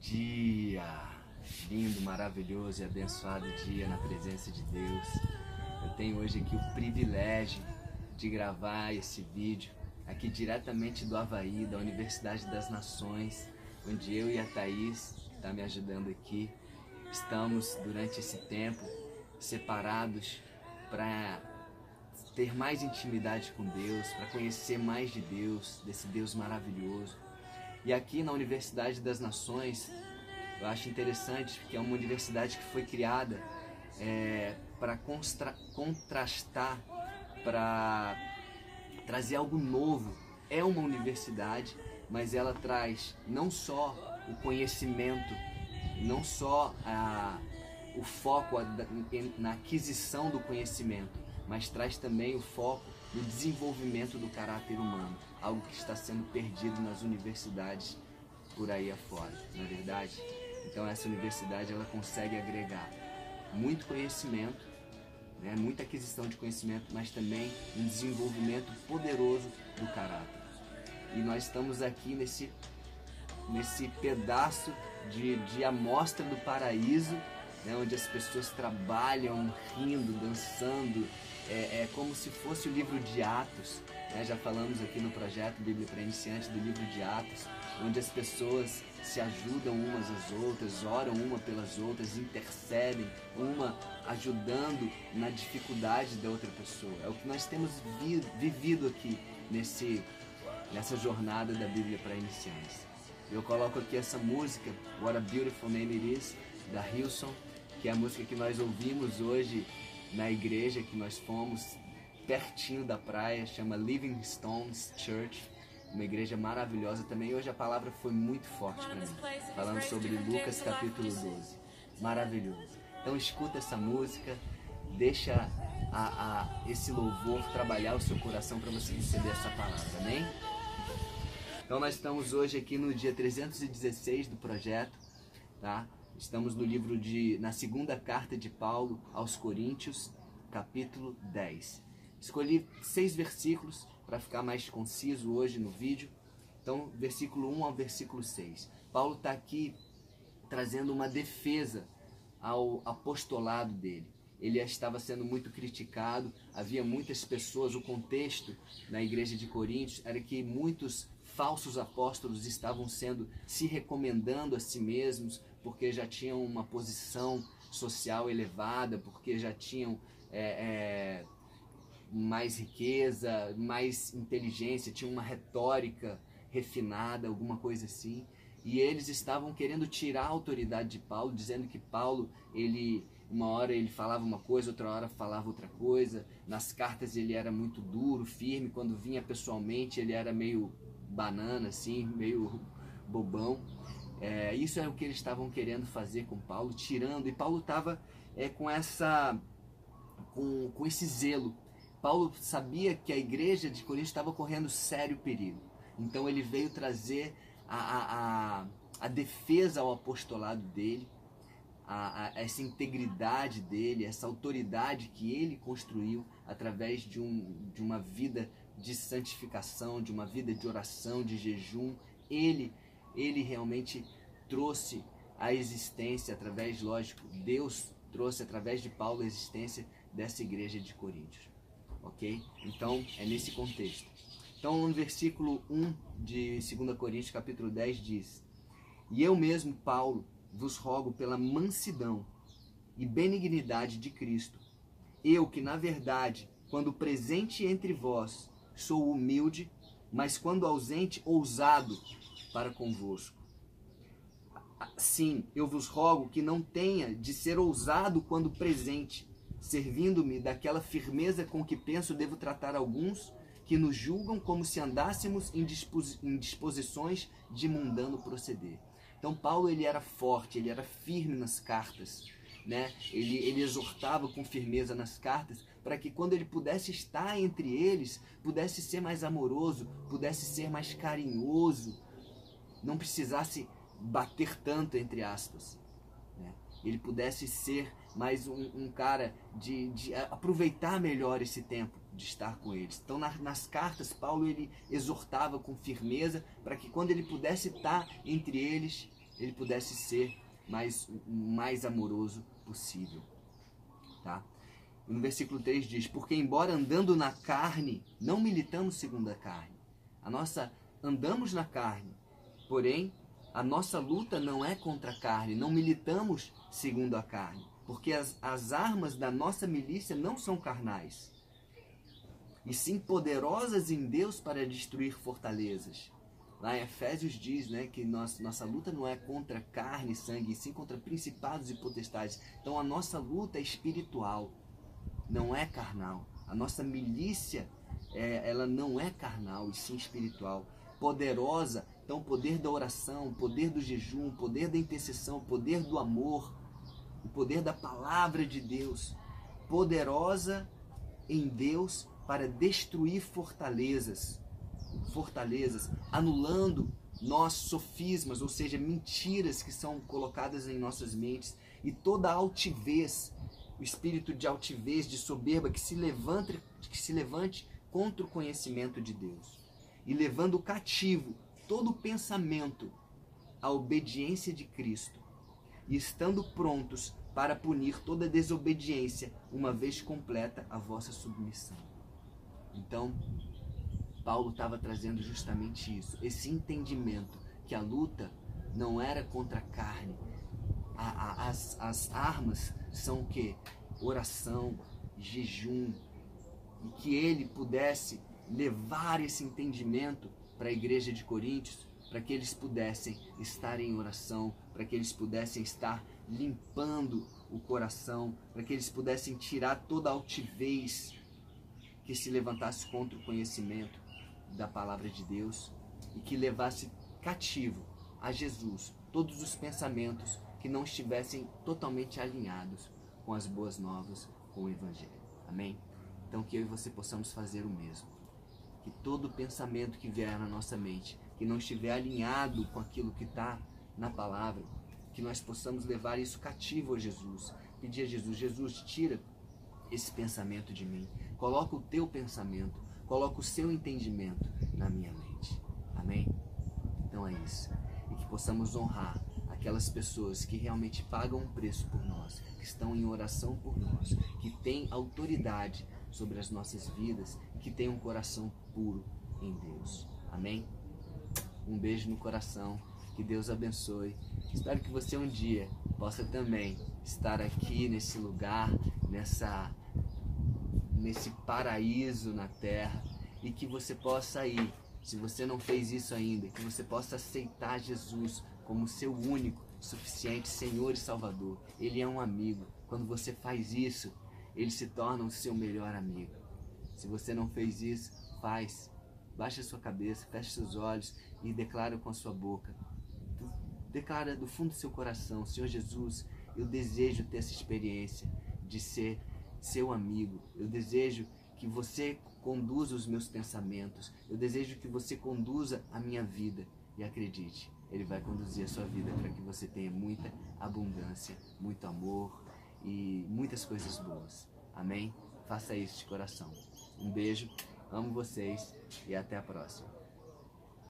dia, lindo, maravilhoso e abençoado dia na presença de Deus. Eu tenho hoje aqui o privilégio de gravar esse vídeo aqui diretamente do Havaí, da Universidade das Nações, onde eu e a Thaís está me ajudando aqui. Estamos durante esse tempo separados para ter mais intimidade com Deus, para conhecer mais de Deus, desse Deus maravilhoso. E aqui na Universidade das Nações, eu acho interessante porque é uma universidade que foi criada é, para contrastar, para trazer algo novo. É uma universidade, mas ela traz não só o conhecimento, não só a, o foco na aquisição do conhecimento, mas traz também o foco no desenvolvimento do caráter humano, algo que está sendo perdido nas universidades por aí afora, não é verdade? Então essa universidade ela consegue agregar muito conhecimento, né, muita aquisição de conhecimento, mas também um desenvolvimento poderoso do caráter. E nós estamos aqui nesse, nesse pedaço de, de amostra do paraíso, né, onde as pessoas trabalham, rindo, dançando, é, é como se fosse o livro de Atos. Né? Já falamos aqui no projeto Bíblia para Iniciantes do livro de Atos, onde as pessoas se ajudam umas às outras, oram uma pelas outras, intercedem, uma ajudando na dificuldade da outra pessoa. É o que nós temos vi vivido aqui nesse, nessa jornada da Bíblia para iniciantes. Eu coloco aqui essa música, What a Beautiful Name It Is, da Hilson, que é a música que nós ouvimos hoje na igreja que nós fomos, pertinho da praia, chama Living Stones Church, uma igreja maravilhosa também. Hoje a palavra foi muito forte para mim, falando sobre Lucas capítulo 12. Maravilhoso. Então escuta essa música, deixa a, a, esse louvor trabalhar o seu coração para você receber essa palavra, amém? Então nós estamos hoje aqui no dia 316 do projeto, tá? Estamos no livro de na segunda carta de Paulo aos Coríntios, capítulo 10. Escolhi seis versículos para ficar mais conciso hoje no vídeo. Então, versículo 1 ao versículo 6. Paulo está aqui trazendo uma defesa ao apostolado dele. Ele estava sendo muito criticado, havia muitas pessoas, o contexto na igreja de Coríntios era que muitos falsos apóstolos estavam sendo se recomendando a si mesmos, porque já tinham uma posição social elevada, porque já tinham é, é, mais riqueza, mais inteligência, tinham uma retórica refinada, alguma coisa assim. E eles estavam querendo tirar a autoridade de Paulo, dizendo que Paulo, ele uma hora ele falava uma coisa, outra hora falava outra coisa. Nas cartas ele era muito duro, firme, quando vinha pessoalmente ele era meio banana, assim, meio bobão. É, isso é o que eles estavam querendo fazer com Paulo, tirando, e Paulo estava é, com essa com, com esse zelo. Paulo sabia que a igreja de Corinto estava correndo sério perigo. Então ele veio trazer a, a, a, a defesa ao apostolado dele, a, a, essa integridade dele, essa autoridade que ele construiu através de, um, de uma vida de santificação, de uma vida de oração, de jejum, ele, ele realmente trouxe a existência através, lógico, Deus trouxe através de Paulo a existência dessa igreja de Coríntios. Ok? Então, é nesse contexto. Então, no versículo 1 de 2 Coríntios, capítulo 10, diz: E eu mesmo, Paulo, vos rogo pela mansidão e benignidade de Cristo, eu que, na verdade, quando presente entre vós, sou humilde, mas quando ausente, ousado para convosco. Sim, eu vos rogo que não tenha de ser ousado quando presente, servindo-me daquela firmeza com que penso devo tratar alguns que nos julgam como se andássemos em, disposições de mundano proceder. Então Paulo ele era forte, ele era firme nas cartas, né? Ele, ele exortava com firmeza nas cartas para que quando ele pudesse estar entre eles, pudesse ser mais amoroso, pudesse ser mais carinhoso, não precisasse bater tanto, entre aspas. Né? Ele pudesse ser mais um, um cara de, de, aproveitar melhor esse tempo de estar com eles. Então, na, nas cartas, Paulo ele exortava com firmeza para que quando ele pudesse estar entre eles, ele pudesse ser mais, mais amoroso possível. Tá? No versículo 3 diz: Porque, embora andando na carne, não militamos segundo a carne. A nossa andamos na carne, porém a nossa luta não é contra a carne, não militamos segundo a carne, porque as, as armas da nossa milícia não são carnais, e sim poderosas em Deus para destruir fortalezas. Lá em Efésios diz né, que nossa, nossa luta não é contra carne e sangue, e sim contra principados e potestades. Então a nossa luta é espiritual, não é carnal. A nossa milícia, é, ela não é carnal e sim espiritual. Poderosa, então poder da oração, poder do jejum, poder da intercessão, poder do amor, o poder da palavra de Deus. Poderosa em Deus para destruir fortalezas fortalezas, anulando nossos sofismas, ou seja, mentiras que são colocadas em nossas mentes e toda altivez, o espírito de altivez, de soberba que se levante, que se levante contra o conhecimento de Deus e levando cativo todo pensamento à obediência de Cristo e estando prontos para punir toda desobediência, uma vez completa a vossa submissão. Então, Paulo estava trazendo justamente isso, esse entendimento que a luta não era contra a carne. A, a, as, as armas são o que? Oração, jejum, e que ele pudesse levar esse entendimento para a igreja de Coríntios, para que eles pudessem estar em oração, para que eles pudessem estar limpando o coração, para que eles pudessem tirar toda a altivez que se levantasse contra o conhecimento, da palavra de Deus e que levasse cativo a Jesus todos os pensamentos que não estivessem totalmente alinhados com as boas novas, com o Evangelho. Amém? Então que eu e você possamos fazer o mesmo. Que todo pensamento que vier na nossa mente, que não estiver alinhado com aquilo que está na palavra, que nós possamos levar isso cativo a Jesus. Pedir a Jesus, Jesus, tira esse pensamento de mim. Coloca o teu pensamento coloca o seu entendimento na minha mente. Amém? Então é isso. E que possamos honrar aquelas pessoas que realmente pagam um preço por nós, que estão em oração por nós, que têm autoridade sobre as nossas vidas, que têm um coração puro em Deus. Amém? Um beijo no coração. Que Deus abençoe. Espero que você um dia possa também estar aqui nesse lugar, nessa nesse paraíso na terra e que você possa ir, se você não fez isso ainda, que você possa aceitar Jesus como seu único, suficiente Senhor e Salvador. Ele é um amigo. Quando você faz isso, ele se torna o seu melhor amigo. Se você não fez isso, faz. Baixe a sua cabeça, feche seus olhos e declara com a sua boca. Declara do fundo do seu coração, Senhor Jesus, eu desejo ter essa experiência de ser seu amigo. Eu desejo que você conduza os meus pensamentos. Eu desejo que você conduza a minha vida. E acredite, Ele vai conduzir a sua vida para que você tenha muita abundância, muito amor e muitas coisas boas. Amém? Faça isso de coração. Um beijo, amo vocês e até a próxima.